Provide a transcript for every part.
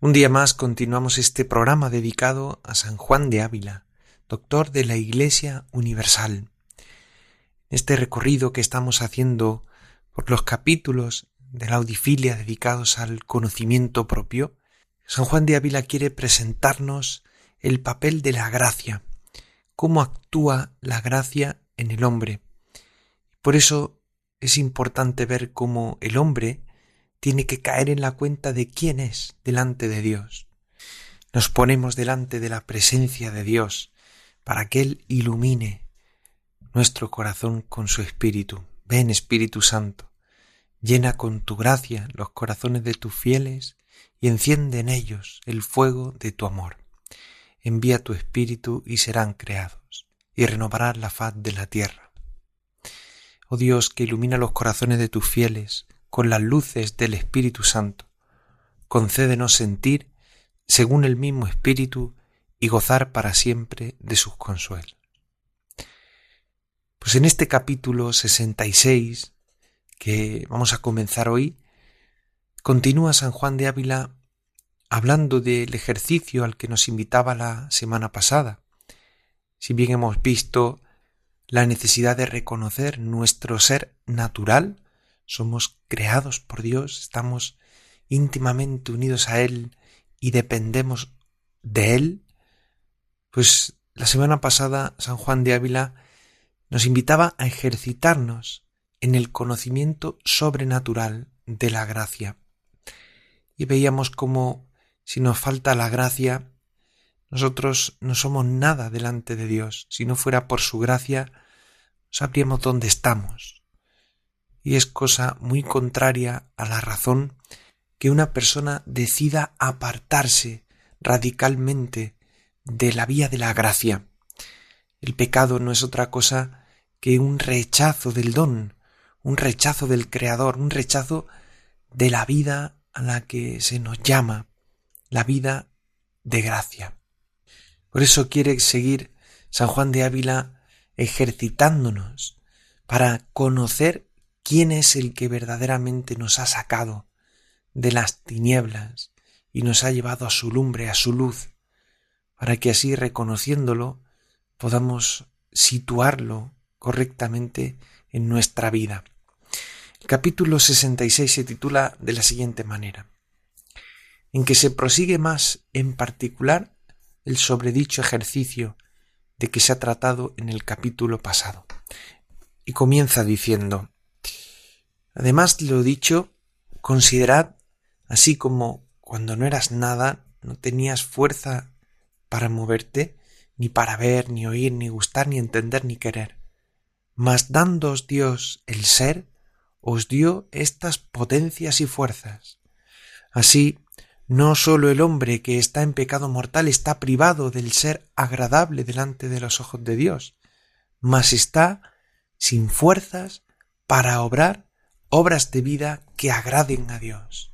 Un día más continuamos este programa dedicado a San Juan de Ávila, doctor de la Iglesia Universal. Este recorrido que estamos haciendo por los capítulos de la audifilia dedicados al conocimiento propio, San Juan de Ávila quiere presentarnos el papel de la gracia, cómo actúa la gracia en el hombre. Por eso es importante ver cómo el hombre tiene que caer en la cuenta de quién es delante de Dios. Nos ponemos delante de la presencia de Dios para que Él ilumine nuestro corazón con su Espíritu. Ven Espíritu Santo, llena con tu gracia los corazones de tus fieles y enciende en ellos el fuego de tu amor. Envía tu Espíritu y serán creados, y renovarás la faz de la tierra. Oh Dios, que ilumina los corazones de tus fieles con las luces del Espíritu Santo, concédenos sentir según el mismo Espíritu y gozar para siempre de sus consuelos. Pues en este capítulo 66 que vamos a comenzar hoy, continúa San Juan de Ávila hablando del ejercicio al que nos invitaba la semana pasada. Si bien hemos visto la necesidad de reconocer nuestro ser natural, somos creados por Dios, estamos íntimamente unidos a Él y dependemos de Él, pues la semana pasada San Juan de Ávila nos invitaba a ejercitarnos en el conocimiento sobrenatural de la gracia. Y veíamos cómo si nos falta la gracia, nosotros no somos nada delante de Dios. Si no fuera por su gracia, sabríamos dónde estamos. Y es cosa muy contraria a la razón que una persona decida apartarse radicalmente de la vía de la gracia. El pecado no es otra cosa que un rechazo del don, un rechazo del Creador, un rechazo de la vida a la que se nos llama, la vida de gracia. Por eso quiere seguir San Juan de Ávila ejercitándonos para conocer quién es el que verdaderamente nos ha sacado de las tinieblas y nos ha llevado a su lumbre, a su luz, para que así reconociéndolo podamos situarlo correctamente en nuestra vida. El capítulo 66 se titula de la siguiente manera, en que se prosigue más en particular el sobredicho ejercicio de que se ha tratado en el capítulo pasado. Y comienza diciendo, además de lo dicho, considerad, así como cuando no eras nada, no tenías fuerza para moverte, ni para ver, ni oír, ni gustar, ni entender, ni querer. Mas dándoos Dios el ser, os dio estas potencias y fuerzas. Así, no sólo el hombre que está en pecado mortal está privado del ser agradable delante de los ojos de Dios, mas está sin fuerzas para obrar obras de vida que agraden a Dios.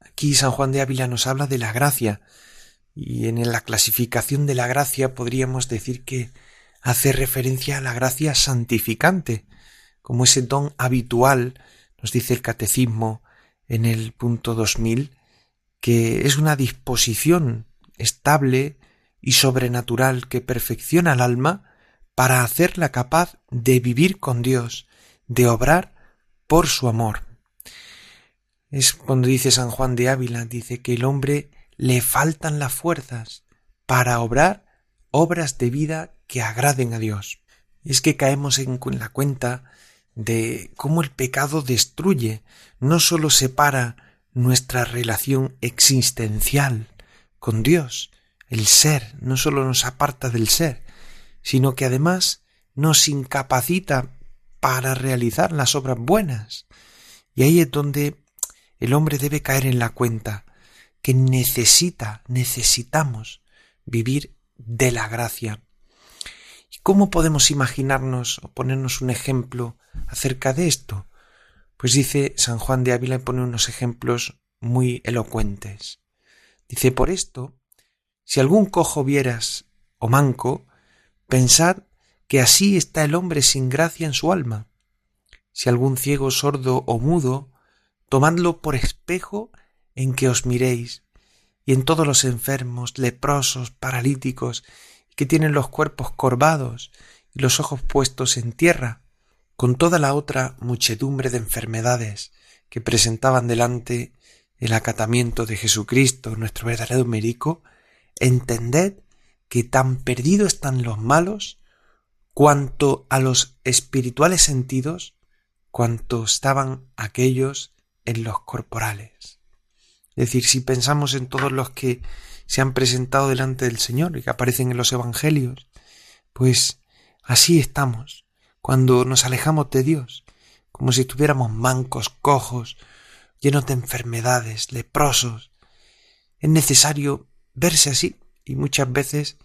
Aquí San Juan de Ávila nos habla de la gracia, y en la clasificación de la gracia podríamos decir que hace referencia a la gracia santificante, como ese don habitual, nos dice el catecismo en el punto 2000, que es una disposición estable y sobrenatural que perfecciona al alma para hacerla capaz de vivir con Dios, de obrar por su amor. Es cuando dice San Juan de Ávila, dice que el hombre le faltan las fuerzas para obrar obras de vida que agraden a Dios. Es que caemos en la cuenta de cómo el pecado destruye, no sólo separa nuestra relación existencial con Dios. El ser no solo nos aparta del ser, sino que además nos incapacita para realizar las obras buenas. Y ahí es donde el hombre debe caer en la cuenta que necesita, necesitamos vivir de la gracia. ¿Y cómo podemos imaginarnos o ponernos un ejemplo acerca de esto? Pues dice San Juan de Ávila y pone unos ejemplos muy elocuentes. Dice, por esto, si algún cojo vieras o manco, pensad que así está el hombre sin gracia en su alma. Si algún ciego, sordo o mudo, tomadlo por espejo en que os miréis, y en todos los enfermos, leprosos, paralíticos, que tienen los cuerpos corvados y los ojos puestos en tierra, con toda la otra muchedumbre de enfermedades que presentaban delante el acatamiento de Jesucristo, nuestro verdadero médico, entended que tan perdidos están los malos cuanto a los espirituales sentidos, cuanto estaban aquellos en los corporales. Es decir, si pensamos en todos los que se han presentado delante del Señor y que aparecen en los Evangelios, pues así estamos cuando nos alejamos de Dios, como si estuviéramos mancos, cojos, llenos de enfermedades, leprosos. Es necesario verse así y muchas veces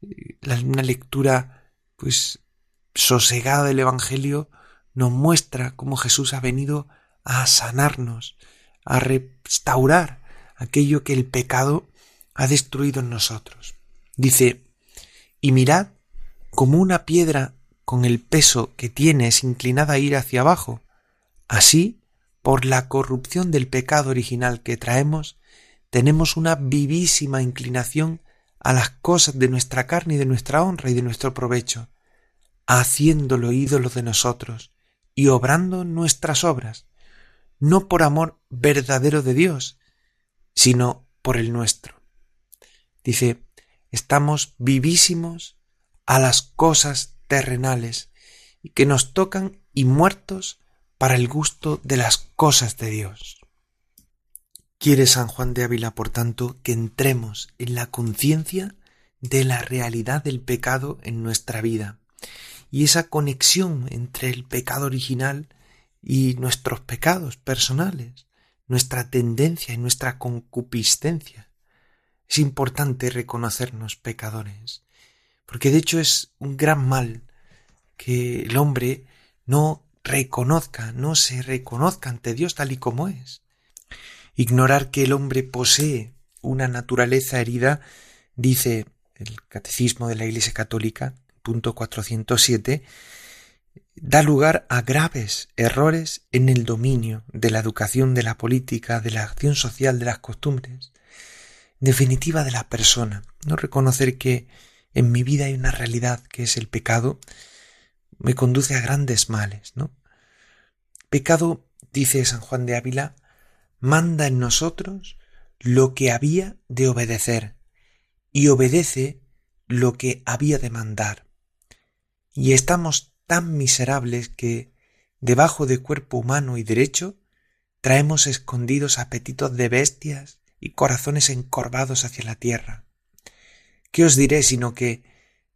eh, una lectura pues sosegada del Evangelio nos muestra cómo Jesús ha venido a sanarnos, a restaurar aquello que el pecado ha destruido en nosotros. Dice, y mirad como una piedra con el peso que tiene es inclinada a ir hacia abajo. Así, por la corrupción del pecado original que traemos, tenemos una vivísima inclinación a las cosas de nuestra carne y de nuestra honra y de nuestro provecho, haciéndolo ídolo de nosotros y obrando nuestras obras, no por amor verdadero de Dios, sino por el nuestro. Dice, estamos vivísimos a las cosas terrenales y que nos tocan y muertos para el gusto de las cosas de Dios. Quiere San Juan de Ávila, por tanto, que entremos en la conciencia de la realidad del pecado en nuestra vida y esa conexión entre el pecado original y nuestros pecados personales, nuestra tendencia y nuestra concupiscencia. Es importante reconocernos pecadores, porque de hecho es un gran mal que el hombre no reconozca, no se reconozca ante Dios tal y como es. Ignorar que el hombre posee una naturaleza herida, dice el Catecismo de la Iglesia Católica, punto 407, da lugar a graves errores en el dominio de la educación, de la política, de la acción social, de las costumbres, definitiva de la persona. No reconocer que en mi vida hay una realidad que es el pecado, me conduce a grandes males, ¿no? Pecado, dice San Juan de Ávila, manda en nosotros lo que había de obedecer y obedece lo que había de mandar. Y estamos tan miserables que, debajo de cuerpo humano y derecho, traemos escondidos apetitos de bestias y corazones encorvados hacia la tierra. ¿Qué os diré sino que,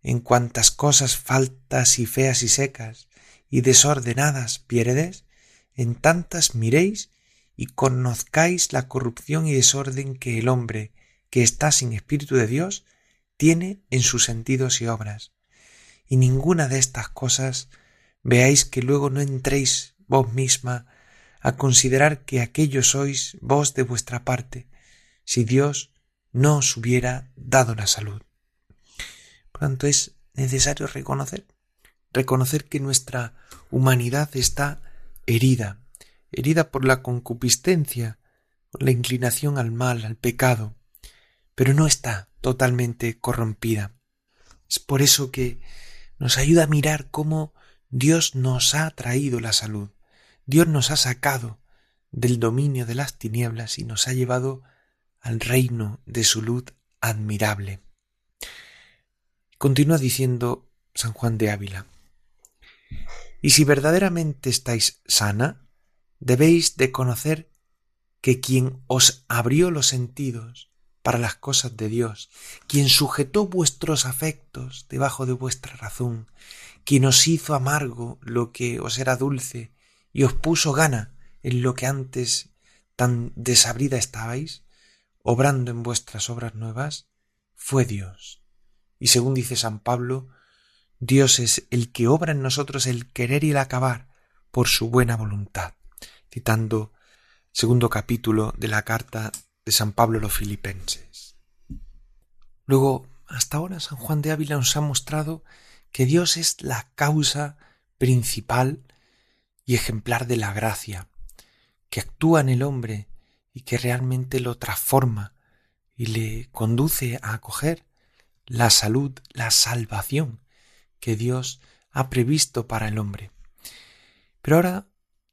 en cuantas cosas faltas y feas y secas y desordenadas piéredes, en tantas miréis y conozcáis la corrupción y desorden que el hombre, que está sin Espíritu de Dios, tiene en sus sentidos y obras. Y ninguna de estas cosas veáis que luego no entréis vos misma a considerar que aquello sois vos de vuestra parte, si Dios no os hubiera dado la salud. Por tanto, es necesario reconocer, reconocer que nuestra humanidad está herida, herida por la concupiscencia, por la inclinación al mal, al pecado, pero no está totalmente corrompida. Es por eso que nos ayuda a mirar cómo Dios nos ha traído la salud, Dios nos ha sacado del dominio de las tinieblas y nos ha llevado al reino de su luz admirable. Continúa diciendo San Juan de Ávila, y si verdaderamente estáis sana, debéis de conocer que quien os abrió los sentidos para las cosas de Dios, quien sujetó vuestros afectos debajo de vuestra razón, quien os hizo amargo lo que os era dulce y os puso gana en lo que antes tan desabrida estabais, obrando en vuestras obras nuevas, fue Dios. Y según dice San Pablo, Dios es el que obra en nosotros el querer y el acabar por su buena voluntad, citando segundo capítulo de la carta de San Pablo a los filipenses. Luego, hasta ahora San Juan de Ávila nos ha mostrado que Dios es la causa principal y ejemplar de la gracia, que actúa en el hombre y que realmente lo transforma y le conduce a acoger la salud, la salvación que Dios ha previsto para el hombre. Pero ahora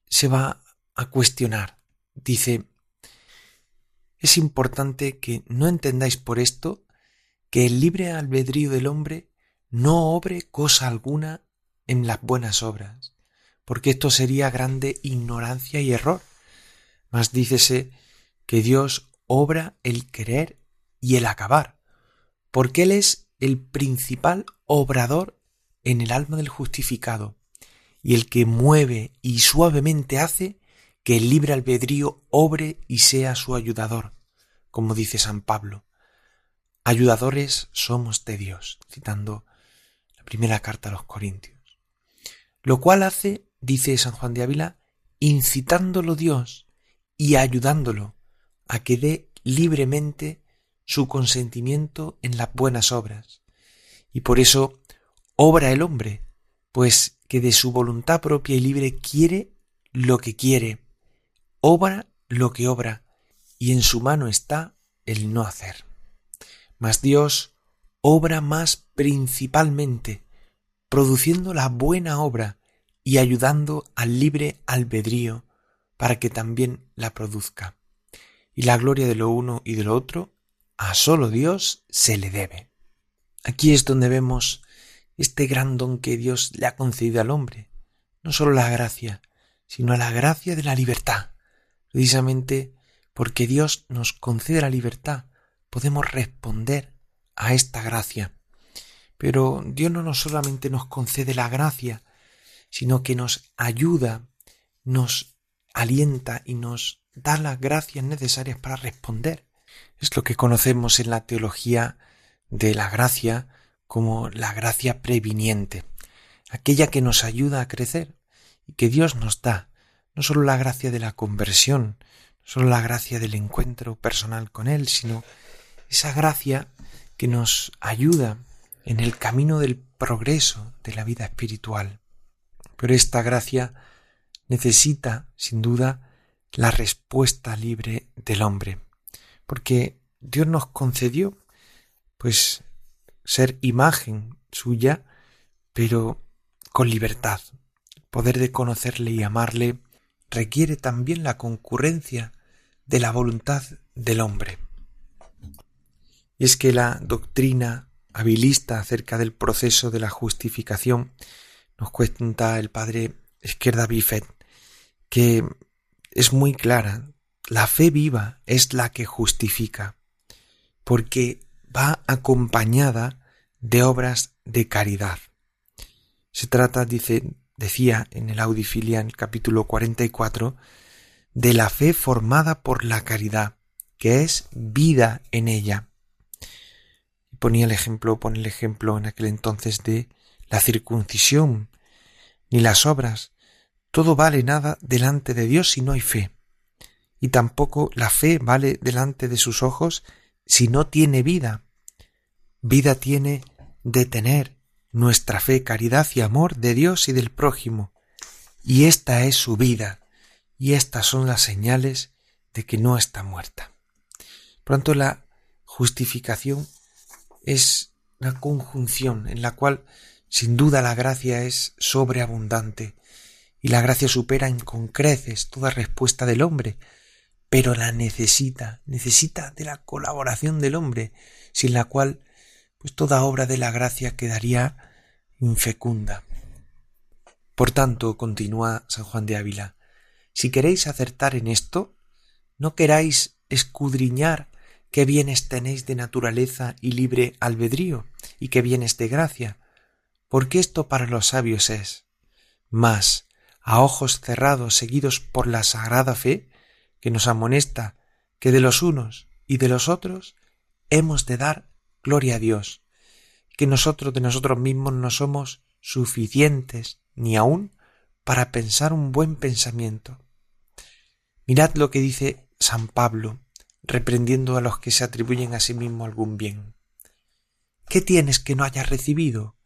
se va a cuestionar. Dice, es importante que no entendáis por esto que el libre albedrío del hombre no obre cosa alguna en las buenas obras, porque esto sería grande ignorancia y error. Mas dícese que Dios obra el querer y el acabar, porque Él es el principal obrador en el alma del justificado, y el que mueve y suavemente hace que el libre albedrío obre y sea su ayudador, como dice San Pablo. Ayudadores somos de Dios, citando la primera carta a los Corintios. Lo cual hace, dice San Juan de Ávila, incitándolo Dios y ayudándolo a que dé libremente su consentimiento en las buenas obras. Y por eso obra el hombre, pues que de su voluntad propia y libre quiere lo que quiere, obra lo que obra, y en su mano está el no hacer. Mas Dios obra más principalmente, produciendo la buena obra y ayudando al libre albedrío para que también la produzca. Y la gloria de lo uno y de lo otro a solo Dios se le debe. Aquí es donde vemos este gran don que Dios le ha concedido al hombre, no solo la gracia, sino la gracia de la libertad. Precisamente porque Dios nos concede la libertad, podemos responder a esta gracia. Pero Dios no solamente nos concede la gracia, sino que nos ayuda, nos alienta y nos da las gracias necesarias para responder. Es lo que conocemos en la teología de la gracia como la gracia previniente, aquella que nos ayuda a crecer y que Dios nos da, no solo la gracia de la conversión, no solo la gracia del encuentro personal con Él, sino esa gracia que nos ayuda en el camino del progreso de la vida espiritual. Pero esta gracia necesita, sin duda, la respuesta libre del hombre porque Dios nos concedió, pues, ser imagen suya, pero con libertad. Poder de conocerle y amarle requiere también la concurrencia de la voluntad del hombre. Y es que la doctrina habilista acerca del proceso de la justificación nos cuenta el padre Esquerda Bifet que es muy clara la fe viva es la que justifica, porque va acompañada de obras de caridad. Se trata, dice, decía en el Audifilia, en el capítulo 44, de la fe formada por la caridad, que es vida en ella. Ponía el ejemplo, pone el ejemplo en aquel entonces de la circuncisión, ni las obras. Todo vale nada delante de Dios si no hay fe y tampoco la fe vale delante de sus ojos si no tiene vida. Vida tiene de tener nuestra fe, caridad y amor de Dios y del prójimo. Y esta es su vida, y estas son las señales de que no está muerta. Pronto la justificación es una conjunción en la cual sin duda la gracia es sobreabundante, y la gracia supera en concreces toda respuesta del hombre, pero la necesita, necesita de la colaboración del hombre, sin la cual pues toda obra de la gracia quedaría infecunda. Por tanto, continúa San Juan de Ávila, si queréis acertar en esto, no queráis escudriñar qué bienes tenéis de naturaleza y libre albedrío, y qué bienes de gracia, porque esto para los sabios es. Mas, a ojos cerrados seguidos por la sagrada fe, que nos amonesta que de los unos y de los otros, hemos de dar gloria a Dios, que nosotros de nosotros mismos no somos suficientes ni aún para pensar un buen pensamiento. Mirad lo que dice San Pablo, reprendiendo a los que se atribuyen a sí mismo algún bien. ¿Qué tienes que no hayas recibido?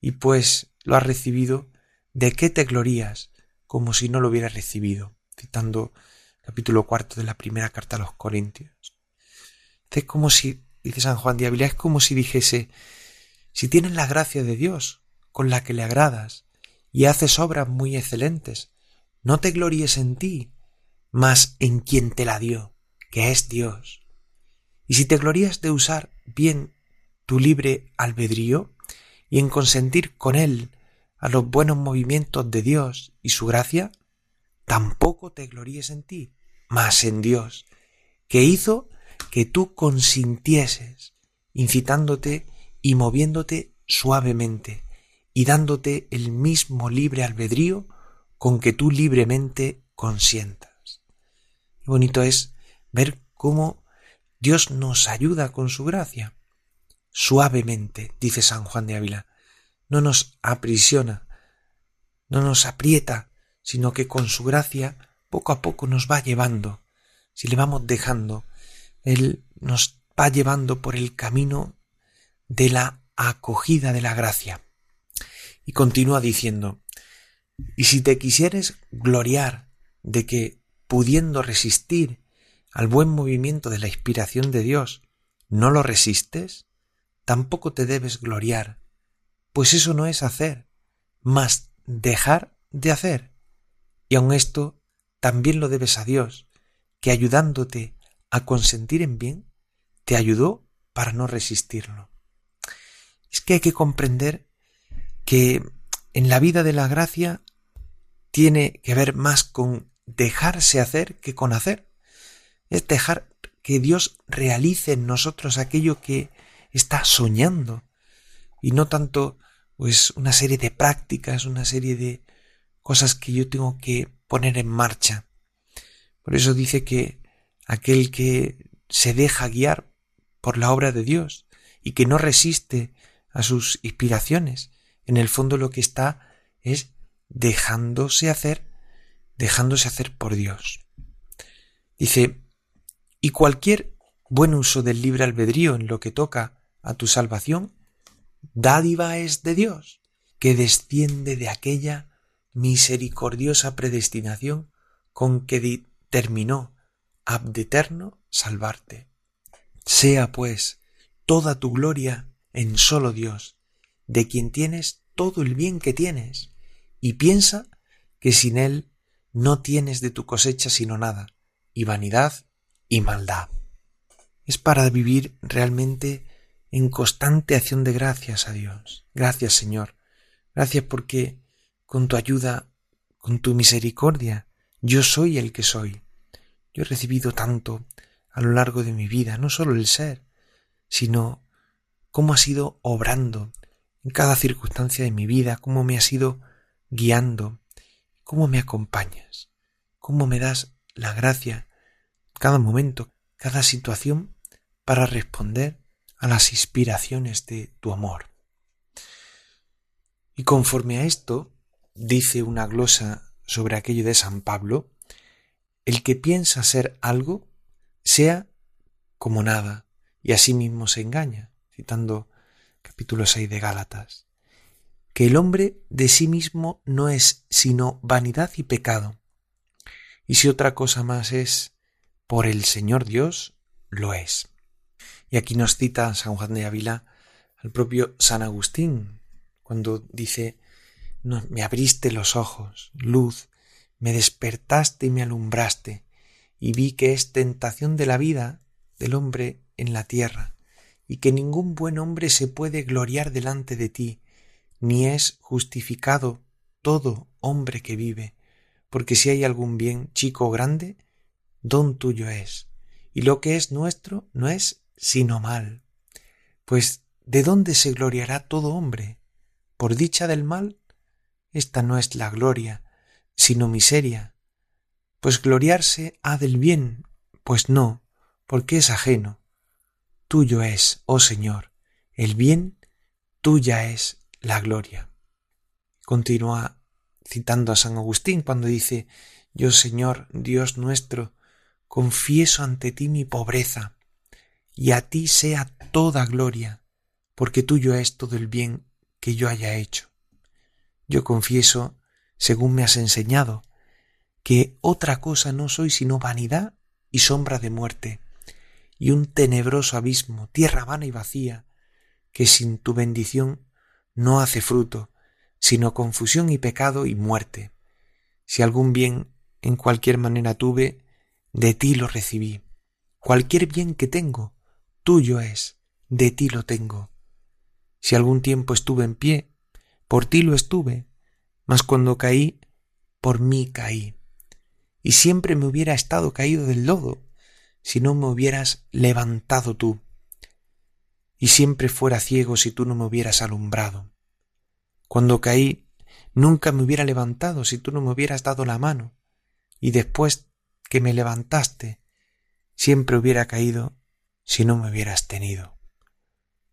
Y pues lo has recibido, ¿de qué te glorías como si no lo hubieras recibido? Citando capítulo cuarto de la primera carta a los Corintios. Es como si, dice San Juan de Ávila, es como si dijese, si tienes la gracia de Dios, con la que le agradas, y haces obras muy excelentes, no te gloríes en ti, mas en quien te la dio, que es Dios. Y si te glorías de usar bien tu libre albedrío y en consentir con él a los buenos movimientos de Dios y su gracia, tampoco te gloríes en ti, mas en Dios, que hizo que tú consintieses, incitándote y moviéndote suavemente, y dándote el mismo libre albedrío con que tú libremente consientas. Bonito es ver cómo Dios nos ayuda con su gracia. Suavemente, dice San Juan de Ávila, no nos aprisiona, no nos aprieta, sino que con su gracia poco a poco nos va llevando. Si le vamos dejando, Él nos va llevando por el camino de la acogida de la gracia. Y continúa diciendo, y si te quisieres gloriar de que, pudiendo resistir al buen movimiento de la inspiración de Dios, no lo resistes, tampoco te debes gloriar, pues eso no es hacer, mas dejar de hacer. Y aun esto también lo debes a Dios, que ayudándote a consentir en bien, te ayudó para no resistirlo. Es que hay que comprender que en la vida de la gracia tiene que ver más con dejarse hacer que con hacer. Es dejar que Dios realice en nosotros aquello que está soñando y no tanto pues una serie de prácticas, una serie de cosas que yo tengo que poner en marcha. Por eso dice que aquel que se deja guiar por la obra de Dios y que no resiste a sus inspiraciones, en el fondo lo que está es dejándose hacer, dejándose hacer por Dios. Dice, y cualquier buen uso del libre albedrío en lo que toca a tu salvación, dádiva es de Dios, que desciende de aquella misericordiosa predestinación con que determinó abdeterno salvarte. Sea, pues, toda tu gloria en solo Dios, de quien tienes todo el bien que tienes, y piensa que sin Él no tienes de tu cosecha sino nada, y vanidad y maldad. Es para vivir realmente en constante acción de gracias a Dios. Gracias Señor. Gracias porque con tu ayuda, con tu misericordia, yo soy el que soy. Yo he recibido tanto a lo largo de mi vida, no solo el ser, sino cómo has ido obrando en cada circunstancia de mi vida, cómo me has ido guiando, cómo me acompañas, cómo me das la gracia cada momento, cada situación para responder a las inspiraciones de tu amor. Y conforme a esto, dice una glosa sobre aquello de San Pablo, el que piensa ser algo, sea como nada, y así mismo se engaña, citando capítulo 6 de Gálatas, que el hombre de sí mismo no es sino vanidad y pecado, y si otra cosa más es, por el Señor Dios, lo es. Y aquí nos cita San Juan de Ávila al propio San Agustín, cuando dice, me abriste los ojos, luz, me despertaste y me alumbraste, y vi que es tentación de la vida del hombre en la tierra, y que ningún buen hombre se puede gloriar delante de ti, ni es justificado todo hombre que vive, porque si hay algún bien chico o grande, don tuyo es, y lo que es nuestro no es sino mal. Pues ¿de dónde se gloriará todo hombre? ¿Por dicha del mal? Esta no es la gloria, sino miseria. Pues gloriarse ha del bien, pues no, porque es ajeno. Tuyo es, oh Señor, el bien, tuya es la gloria. Continúa citando a San Agustín cuando dice, Yo Señor, Dios nuestro, confieso ante ti mi pobreza, y a ti sea toda gloria, porque tuyo es todo el bien que yo haya hecho. Yo confieso, según me has enseñado, que otra cosa no soy sino vanidad y sombra de muerte, y un tenebroso abismo, tierra vana y vacía, que sin tu bendición no hace fruto, sino confusión y pecado y muerte. Si algún bien en cualquier manera tuve, de ti lo recibí. Cualquier bien que tengo, tuyo es, de ti lo tengo. Si algún tiempo estuve en pie, por ti lo estuve, mas cuando caí, por mí caí. Y siempre me hubiera estado caído del lodo, si no me hubieras levantado tú. Y siempre fuera ciego si tú no me hubieras alumbrado. Cuando caí, nunca me hubiera levantado si tú no me hubieras dado la mano. Y después que me levantaste, siempre hubiera caído si no me hubieras tenido.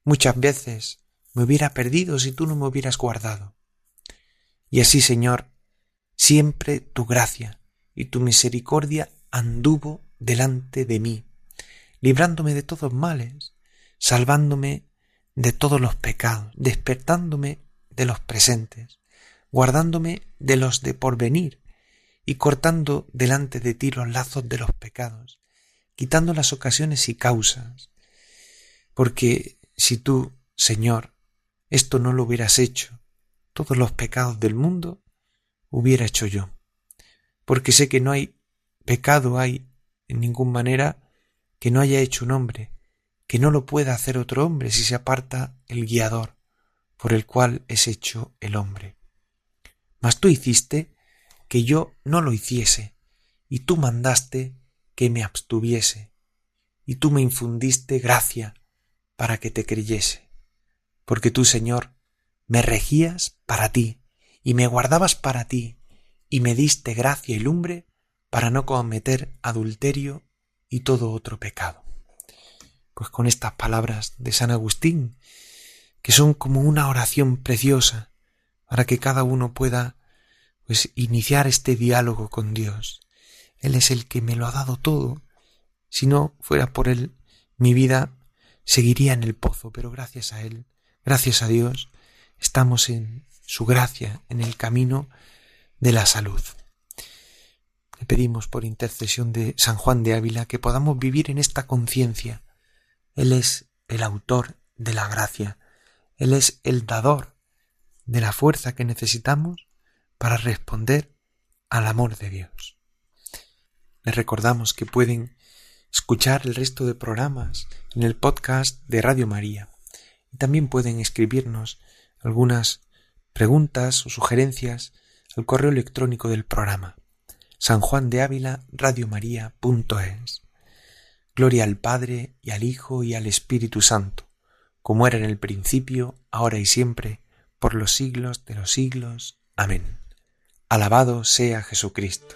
Muchas veces me hubiera perdido si tú no me hubieras guardado. Y así, Señor, siempre tu gracia y tu misericordia anduvo delante de mí, librándome de todos males, salvándome de todos los pecados, despertándome de los presentes, guardándome de los de porvenir y cortando delante de ti los lazos de los pecados, quitando las ocasiones y causas. Porque si tú, Señor, esto no lo hubieras hecho, todos los pecados del mundo hubiera hecho yo. Porque sé que no hay pecado hay en ninguna manera que no haya hecho un hombre, que no lo pueda hacer otro hombre si se aparta el guiador por el cual es hecho el hombre. Mas tú hiciste que yo no lo hiciese, y tú mandaste que me abstuviese, y tú me infundiste gracia para que te creyese, porque tú, Señor, me regías para ti, y me guardabas para ti, y me diste gracia y lumbre para no cometer adulterio y todo otro pecado. Pues con estas palabras de San Agustín, que son como una oración preciosa para que cada uno pueda pues iniciar este diálogo con Dios. Él es el que me lo ha dado todo. Si no fuera por Él, mi vida seguiría en el pozo, pero gracias a Él, gracias a Dios, estamos en su gracia, en el camino de la salud. Le pedimos por intercesión de San Juan de Ávila que podamos vivir en esta conciencia. Él es el autor de la gracia, Él es el dador de la fuerza que necesitamos para responder al amor de Dios. Les recordamos que pueden escuchar el resto de programas en el podcast de Radio María y también pueden escribirnos algunas preguntas o sugerencias al correo electrónico del programa San Juan de Ávila radiomaria.es Gloria al Padre y al Hijo y al Espíritu Santo, como era en el principio, ahora y siempre, por los siglos de los siglos. Amén. Alabado sea Jesucristo.